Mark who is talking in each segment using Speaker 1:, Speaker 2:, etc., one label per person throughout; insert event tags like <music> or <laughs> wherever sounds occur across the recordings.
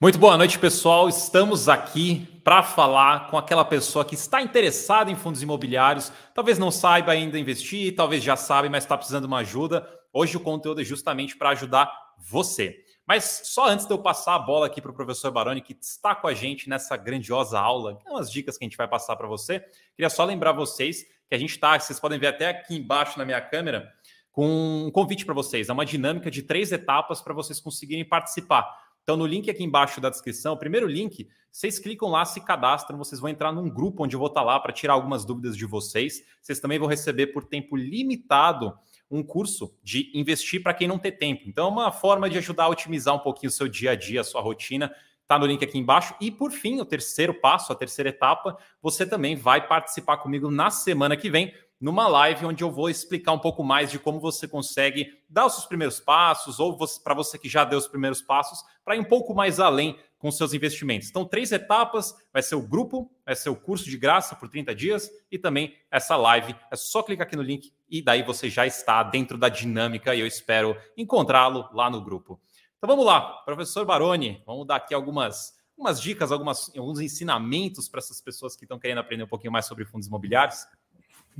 Speaker 1: Muito boa noite, pessoal. Estamos aqui para falar com aquela pessoa que está interessada em fundos imobiliários, talvez não saiba ainda investir, talvez já sabe, mas está precisando de uma ajuda. Hoje o conteúdo é justamente para ajudar você. Mas só antes de eu passar a bola aqui para o professor Baroni, que está com a gente nessa grandiosa aula, é umas dicas que a gente vai passar para você, queria só lembrar vocês que a gente está, vocês podem ver até aqui embaixo na minha câmera, com um convite para vocês. É uma dinâmica de três etapas para vocês conseguirem participar. Então, no link aqui embaixo da descrição, primeiro link, vocês clicam lá, se cadastram, vocês vão entrar num grupo onde eu vou estar lá para tirar algumas dúvidas de vocês. Vocês também vão receber por tempo limitado um curso de investir para quem não tem tempo. Então, é uma forma de ajudar a otimizar um pouquinho o seu dia a dia, a sua rotina. Está no link aqui embaixo. E por fim, o terceiro passo, a terceira etapa, você também vai participar comigo na semana que vem numa live onde eu vou explicar um pouco mais de como você consegue dar os seus primeiros passos, ou para você que já deu os primeiros passos, para ir um pouco mais além com seus investimentos. Então, três etapas: vai ser o grupo, vai ser o curso de graça por 30 dias e também essa live. É só clicar aqui no link e daí você já está dentro da dinâmica e eu espero encontrá-lo lá no grupo. Então vamos lá, professor Baroni, vamos dar aqui algumas, algumas dicas, algumas, alguns ensinamentos para essas pessoas que estão querendo aprender um pouquinho mais sobre fundos imobiliários.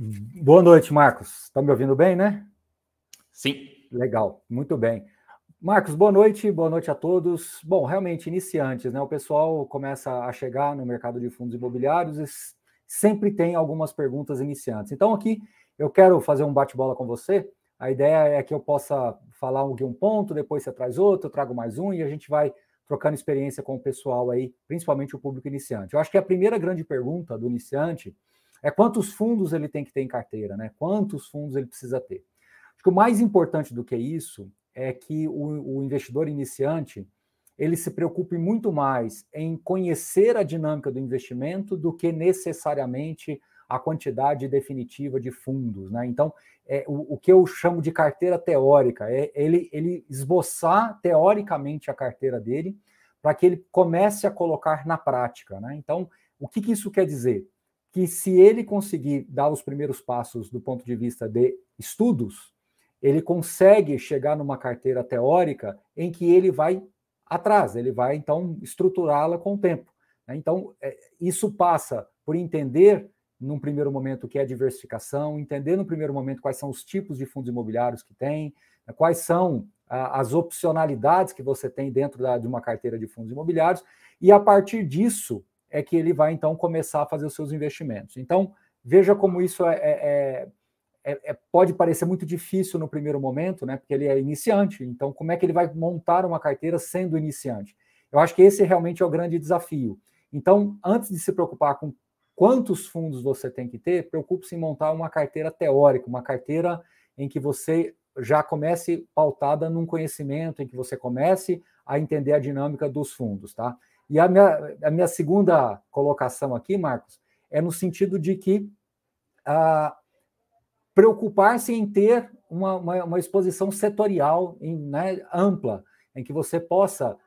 Speaker 2: Boa noite, Marcos. Está me ouvindo bem, né?
Speaker 1: Sim.
Speaker 2: Legal, muito bem. Marcos, boa noite, boa noite a todos. Bom, realmente, iniciantes, né? O pessoal começa a chegar no mercado de fundos imobiliários e sempre tem algumas perguntas iniciantes. Então, aqui eu quero fazer um bate-bola com você. A ideia é que eu possa falar um ponto, depois você traz outro, eu trago mais um e a gente vai trocando experiência com o pessoal aí, principalmente o público iniciante. Eu acho que a primeira grande pergunta do iniciante é quantos fundos ele tem que ter em carteira, né? Quantos fundos ele precisa ter. Acho que o mais importante do que isso é que o, o investidor iniciante ele se preocupe muito mais em conhecer a dinâmica do investimento do que necessariamente a quantidade definitiva de fundos. Né? Então, é, o, o, que eu chamo de carteira teórica é ele, ele esboçar teoricamente a carteira dele para que ele comece a colocar na prática. Né? Então, o que, que isso quer dizer? Que se ele conseguir dar os primeiros passos do ponto de vista de estudos, ele consegue chegar numa carteira teórica em que ele vai atrás, ele vai então estruturá-la com o tempo. Né? Então, é, isso passa por entender, num primeiro momento, o que é diversificação, entender no primeiro momento quais são os tipos de fundos imobiliários que tem, né? quais são as opcionalidades que você tem dentro de uma carteira de fundos imobiliários, e a partir disso, é que ele vai então começar a fazer os seus investimentos. Então, veja como isso é, é, é, é, pode parecer muito difícil no primeiro momento, né? Porque ele é iniciante. Então, como é que ele vai montar uma carteira sendo iniciante? Eu acho que esse realmente é o grande desafio. Então, antes de se preocupar com quantos fundos você tem que ter, preocupe-se em montar uma carteira teórica, uma carteira em que você já comece pautada num conhecimento, em que você comece a entender a dinâmica dos fundos, tá? E a minha, a minha segunda colocação aqui, Marcos, é no sentido de que ah, preocupar-se em ter uma, uma, uma, exposição setorial em, né, ampla, em que você possa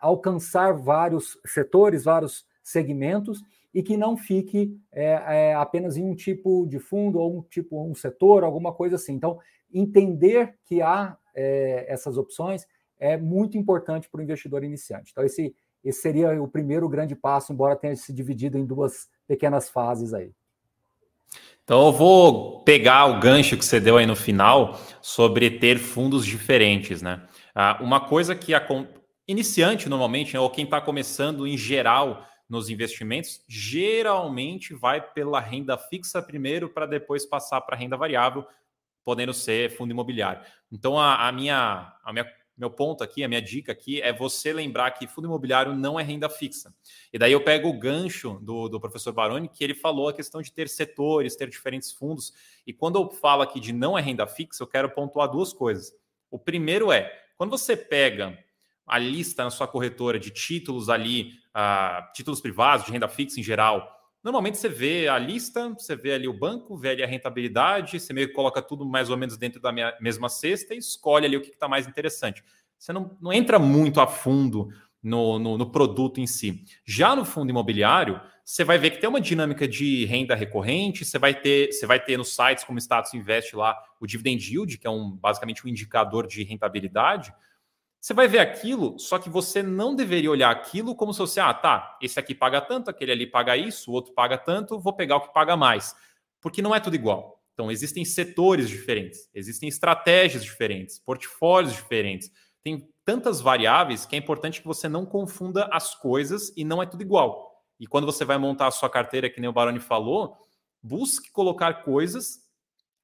Speaker 2: alcançar vários setores, vários segmentos, e que não fique é, é, apenas em um tipo de fundo ou um tipo um setor, alguma coisa assim. Então, entender que há é, essas opções é muito importante para o investidor iniciante. Então, esse esse seria o primeiro grande passo, embora tenha se dividido em duas pequenas fases aí.
Speaker 1: Então eu vou pegar o gancho que você deu aí no final sobre ter fundos diferentes, né? Ah, uma coisa que a iniciante normalmente, né, ou quem está começando em geral nos investimentos, geralmente vai pela renda fixa primeiro para depois passar para renda variável, podendo ser fundo imobiliário. Então a, a minha, a minha meu ponto aqui, a minha dica aqui é você lembrar que fundo imobiliário não é renda fixa. E daí eu pego o gancho do, do professor Baroni, que ele falou a questão de ter setores, ter diferentes fundos. E quando eu falo aqui de não é renda fixa, eu quero pontuar duas coisas. O primeiro é, quando você pega a lista na sua corretora de títulos ali, uh, títulos privados, de renda fixa em geral, Normalmente você vê a lista, você vê ali o banco, vê ali a rentabilidade, você meio que coloca tudo mais ou menos dentro da mesma cesta e escolhe ali o que está mais interessante. Você não, não entra muito a fundo no, no, no, produto em si. Já no fundo imobiliário, você vai ver que tem uma dinâmica de renda recorrente, você vai ter, você vai ter nos sites como Status Invest lá o dividend yield, que é um basicamente um indicador de rentabilidade. Você vai ver aquilo, só que você não deveria olhar aquilo como se fosse, ah, tá, esse aqui paga tanto, aquele ali paga isso, o outro paga tanto, vou pegar o que paga mais. Porque não é tudo igual. Então, existem setores diferentes, existem estratégias diferentes, portfólios diferentes. Tem tantas variáveis que é importante que você não confunda as coisas e não é tudo igual. E quando você vai montar a sua carteira, que nem o Baroni falou, busque colocar coisas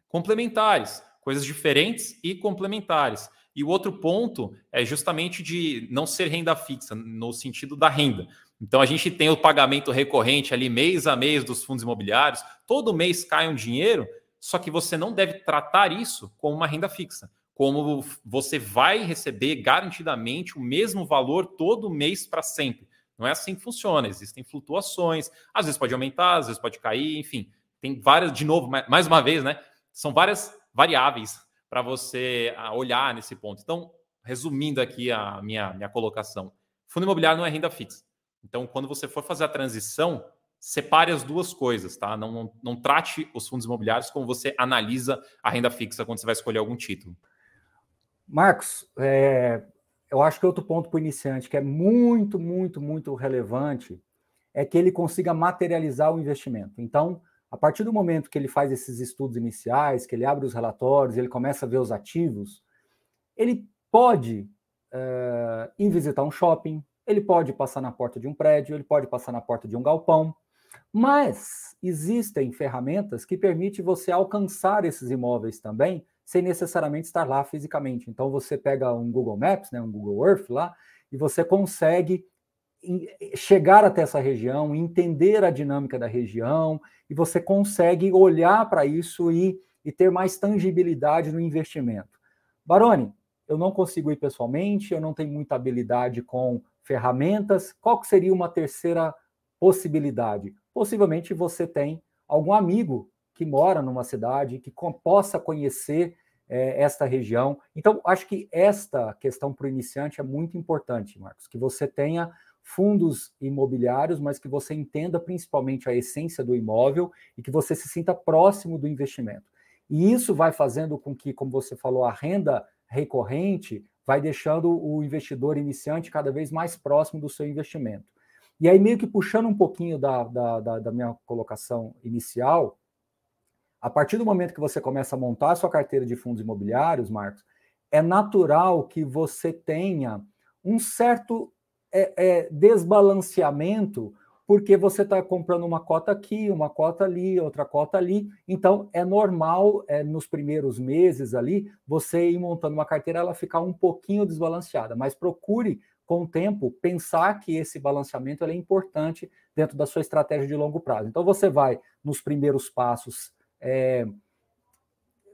Speaker 1: complementares, coisas diferentes e complementares. E o outro ponto é justamente de não ser renda fixa, no sentido da renda. Então a gente tem o pagamento recorrente ali mês a mês dos fundos imobiliários, todo mês cai um dinheiro, só que você não deve tratar isso como uma renda fixa, como você vai receber garantidamente o mesmo valor todo mês para sempre. Não é assim que funciona, existem flutuações, às vezes pode aumentar, às vezes pode cair, enfim, tem várias, de novo, mais uma vez, né? São várias variáveis para você ah, olhar nesse ponto. Então, resumindo aqui a minha, minha colocação, fundo imobiliário não é renda fixa. Então, quando você for fazer a transição, separe as duas coisas, tá? Não, não, não trate os fundos imobiliários como você analisa a renda fixa quando você vai escolher algum título.
Speaker 2: Marcos, é, eu acho que outro ponto para o iniciante que é muito, muito, muito relevante é que ele consiga materializar o investimento. Então, a partir do momento que ele faz esses estudos iniciais, que ele abre os relatórios, ele começa a ver os ativos, ele pode uh, ir visitar um shopping, ele pode passar na porta de um prédio, ele pode passar na porta de um galpão, mas existem ferramentas que permitem você alcançar esses imóveis também, sem necessariamente estar lá fisicamente. Então você pega um Google Maps, né, um Google Earth lá, e você consegue chegar até essa região, entender a dinâmica da região, e você consegue olhar para isso e, e ter mais tangibilidade no investimento. Baroni, eu não consigo ir pessoalmente, eu não tenho muita habilidade com ferramentas. Qual que seria uma terceira possibilidade? Possivelmente você tem algum amigo que mora numa cidade que possa conhecer é, esta região. Então, acho que esta questão para o iniciante é muito importante, Marcos, que você tenha fundos imobiliários, mas que você entenda principalmente a essência do imóvel e que você se sinta próximo do investimento. E isso vai fazendo com que, como você falou, a renda recorrente vai deixando o investidor iniciante cada vez mais próximo do seu investimento. E aí, meio que puxando um pouquinho da, da, da, da minha colocação inicial, a partir do momento que você começa a montar a sua carteira de fundos imobiliários, Marcos, é natural que você tenha um certo é, é, desbalanceamento, porque você está comprando uma cota aqui, uma cota ali, outra cota ali. Então, é normal, é, nos primeiros meses ali, você ir montando uma carteira, ela ficar um pouquinho desbalanceada, mas procure, com o tempo, pensar que esse balanceamento é importante dentro da sua estratégia de longo prazo. Então, você vai, nos primeiros passos, é,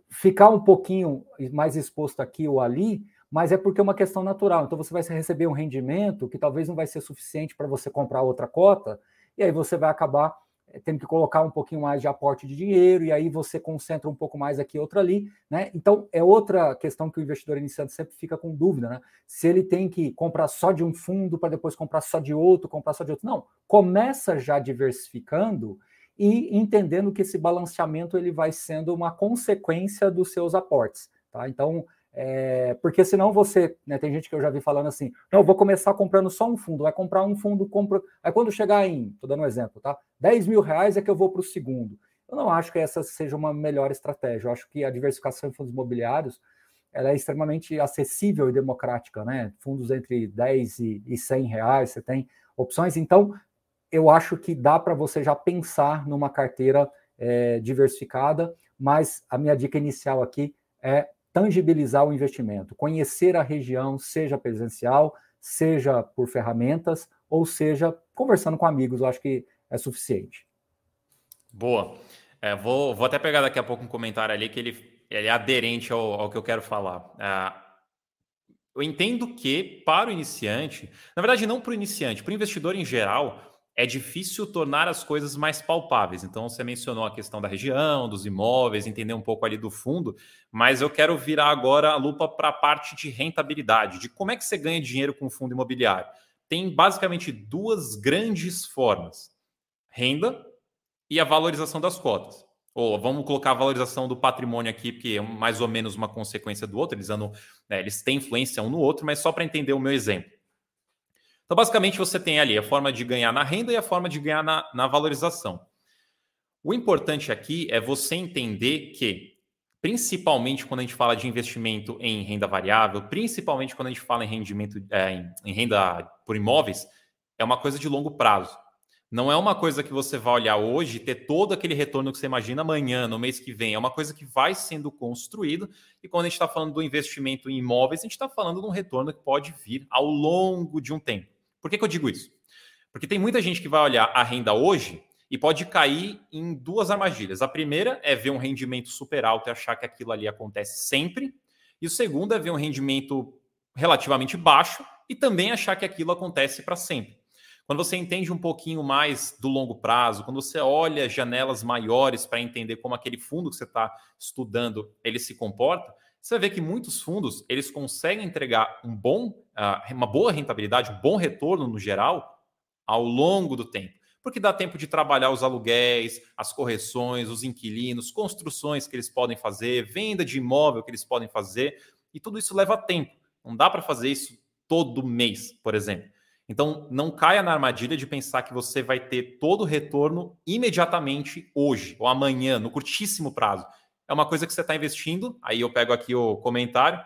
Speaker 2: ficar um pouquinho mais exposto aqui ou ali, mas é porque é uma questão natural. Então você vai receber um rendimento que talvez não vai ser suficiente para você comprar outra cota, e aí você vai acabar eh, tendo que colocar um pouquinho mais de aporte de dinheiro, e aí você concentra um pouco mais aqui, outra ali, né? Então é outra questão que o investidor iniciante sempre fica com dúvida, né? Se ele tem que comprar só de um fundo para depois comprar só de outro, comprar só de outro. Não, começa já diversificando e entendendo que esse balanceamento ele vai sendo uma consequência dos seus aportes, tá? Então é, porque senão você, né, tem gente que eu já vi falando assim, não, vou começar comprando só um fundo, vai comprar um fundo, compra. Aí quando chegar em, tô dando um exemplo, tá? 10 mil reais é que eu vou para o segundo. Eu não acho que essa seja uma melhor estratégia. Eu acho que a diversificação em fundos imobiliários ela é extremamente acessível e democrática, né? Fundos entre 10 e, e 100 reais, você tem opções. Então, eu acho que dá para você já pensar numa carteira é, diversificada, mas a minha dica inicial aqui é tangibilizar o investimento, conhecer a região, seja presencial, seja por ferramentas, ou seja, conversando com amigos, eu acho que é suficiente.
Speaker 1: Boa. É, vou, vou até pegar daqui a pouco um comentário ali que ele, ele é aderente ao, ao que eu quero falar. É, eu entendo que, para o iniciante, na verdade, não para o iniciante, para o investidor em geral, é difícil tornar as coisas mais palpáveis. Então, você mencionou a questão da região, dos imóveis, entender um pouco ali do fundo, mas eu quero virar agora a lupa para a parte de rentabilidade, de como é que você ganha dinheiro com o fundo imobiliário. Tem basicamente duas grandes formas: renda e a valorização das cotas. ou vamos colocar a valorização do patrimônio aqui, porque é mais ou menos uma consequência do outro, eles, andam, né, eles têm influência um no outro, mas só para entender o meu exemplo. Então, basicamente, você tem ali a forma de ganhar na renda e a forma de ganhar na, na valorização. O importante aqui é você entender que, principalmente quando a gente fala de investimento em renda variável, principalmente quando a gente fala em rendimento é, em, em renda por imóveis, é uma coisa de longo prazo. Não é uma coisa que você vai olhar hoje e ter todo aquele retorno que você imagina amanhã, no mês que vem. É uma coisa que vai sendo construído. E quando a gente está falando do investimento em imóveis, a gente está falando de um retorno que pode vir ao longo de um tempo. Por que, que eu digo isso? Porque tem muita gente que vai olhar a renda hoje e pode cair em duas armadilhas. A primeira é ver um rendimento super alto e achar que aquilo ali acontece sempre. E o segundo é ver um rendimento relativamente baixo e também achar que aquilo acontece para sempre. Quando você entende um pouquinho mais do longo prazo, quando você olha janelas maiores para entender como aquele fundo que você está estudando ele se comporta, você ver que muitos fundos eles conseguem entregar um bom, uma boa rentabilidade, um bom retorno no geral ao longo do tempo porque dá tempo de trabalhar os aluguéis, as correções, os inquilinos, construções que eles podem fazer, venda de imóvel que eles podem fazer, e tudo isso leva tempo. Não dá para fazer isso todo mês, por exemplo. Então, não caia na armadilha de pensar que você vai ter todo o retorno imediatamente hoje ou amanhã, no curtíssimo prazo. É uma coisa que você está investindo. Aí eu pego aqui o comentário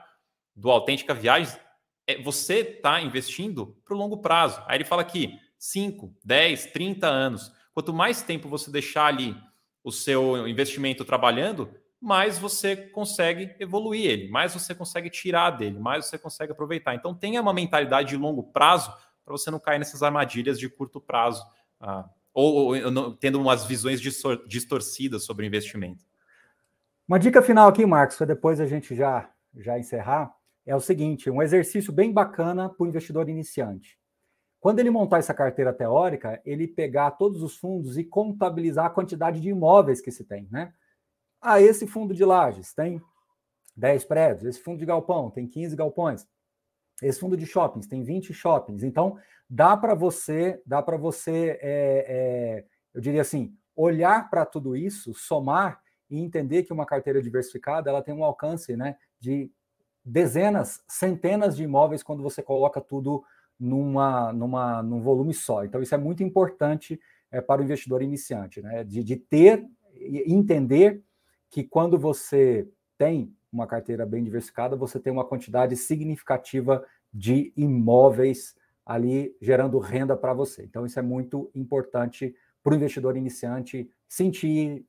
Speaker 1: do Autêntica Viagens. É, você está investindo para o longo prazo. Aí ele fala aqui: 5, 10, 30 anos. Quanto mais tempo você deixar ali o seu investimento trabalhando, mais você consegue evoluir ele, mais você consegue tirar dele, mais você consegue aproveitar. Então tenha uma mentalidade de longo prazo para você não cair nessas armadilhas de curto prazo, ah, ou, ou tendo umas visões distorcidas sobre o investimento.
Speaker 2: Uma dica final aqui, Marcos, para depois a gente já, já encerrar, é o seguinte: um exercício bem bacana para o investidor iniciante. Quando ele montar essa carteira teórica, ele pegar todos os fundos e contabilizar a quantidade de imóveis que se tem, né? Ah, esse fundo de lajes tem 10 prédios, esse fundo de galpão tem 15 galpões, esse fundo de shoppings tem 20 shoppings. Então, dá para você, dá para você, é, é, eu diria assim, olhar para tudo isso, somar e entender que uma carteira diversificada ela tem um alcance, né, de dezenas, centenas de imóveis quando você coloca tudo numa, numa, num volume só. Então, isso é muito importante é, para o investidor iniciante, né? de, de ter e entender que quando você tem uma carteira bem diversificada, você tem uma quantidade significativa de imóveis ali gerando renda para você. Então, isso é muito importante para o investidor iniciante sentir,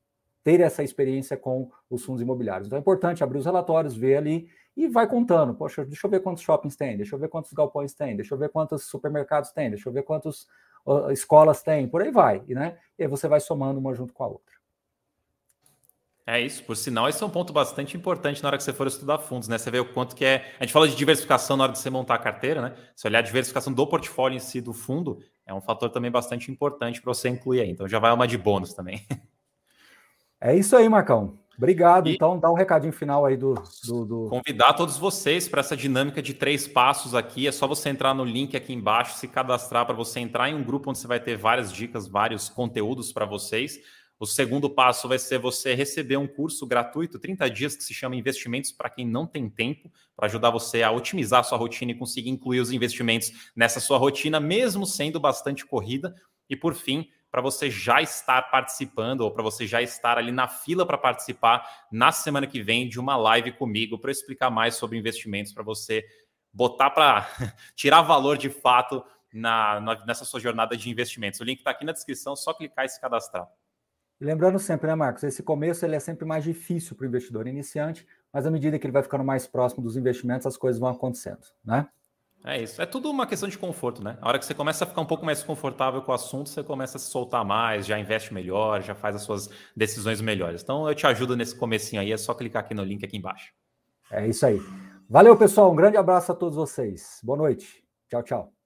Speaker 2: ter essa experiência com os fundos imobiliários. Então, é importante abrir os relatórios, ver ali e vai contando. Poxa, deixa eu ver quantos shoppings tem, deixa eu ver quantos galpões tem, deixa eu ver quantos supermercados tem, deixa eu ver quantas uh, escolas tem, por aí vai, né? E aí você vai somando uma junto com a outra.
Speaker 1: É isso, por sinal, esse é um ponto bastante importante na hora que você for estudar fundos, né? Você vê o quanto que é. A gente fala de diversificação na hora de você montar a carteira, né? Se olhar a diversificação do portfólio em si do fundo, é um fator também bastante importante para você incluir aí. Então já vai uma de bônus também. <laughs>
Speaker 2: É isso aí, Marcão. Obrigado. E então, dá um recadinho final aí do. do, do...
Speaker 1: Convidar todos vocês para essa dinâmica de três passos aqui. É só você entrar no link aqui embaixo, se cadastrar para você entrar em um grupo onde você vai ter várias dicas, vários conteúdos para vocês. O segundo passo vai ser você receber um curso gratuito, 30 dias, que se chama Investimentos para quem não tem tempo, para ajudar você a otimizar a sua rotina e conseguir incluir os investimentos nessa sua rotina, mesmo sendo bastante corrida. E por fim, para você já estar participando ou para você já estar ali na fila para participar na semana que vem de uma live comigo para explicar mais sobre investimentos para você botar para <laughs> tirar valor de fato na, na, nessa sua jornada de investimentos. O link está aqui na descrição, só clicar e se cadastrar.
Speaker 2: lembrando sempre, né, Marcos, esse começo ele é sempre mais difícil para o investidor iniciante, mas à medida que ele vai ficando mais próximo dos investimentos, as coisas vão acontecendo, né?
Speaker 1: É isso. É tudo uma questão de conforto, né? A hora que você começa a ficar um pouco mais confortável com o assunto, você começa a se soltar mais, já investe melhor, já faz as suas decisões melhores. Então eu te ajudo nesse comecinho aí, é só clicar aqui no link aqui embaixo.
Speaker 2: É isso aí. Valeu, pessoal. Um grande abraço a todos vocês. Boa noite. Tchau, tchau.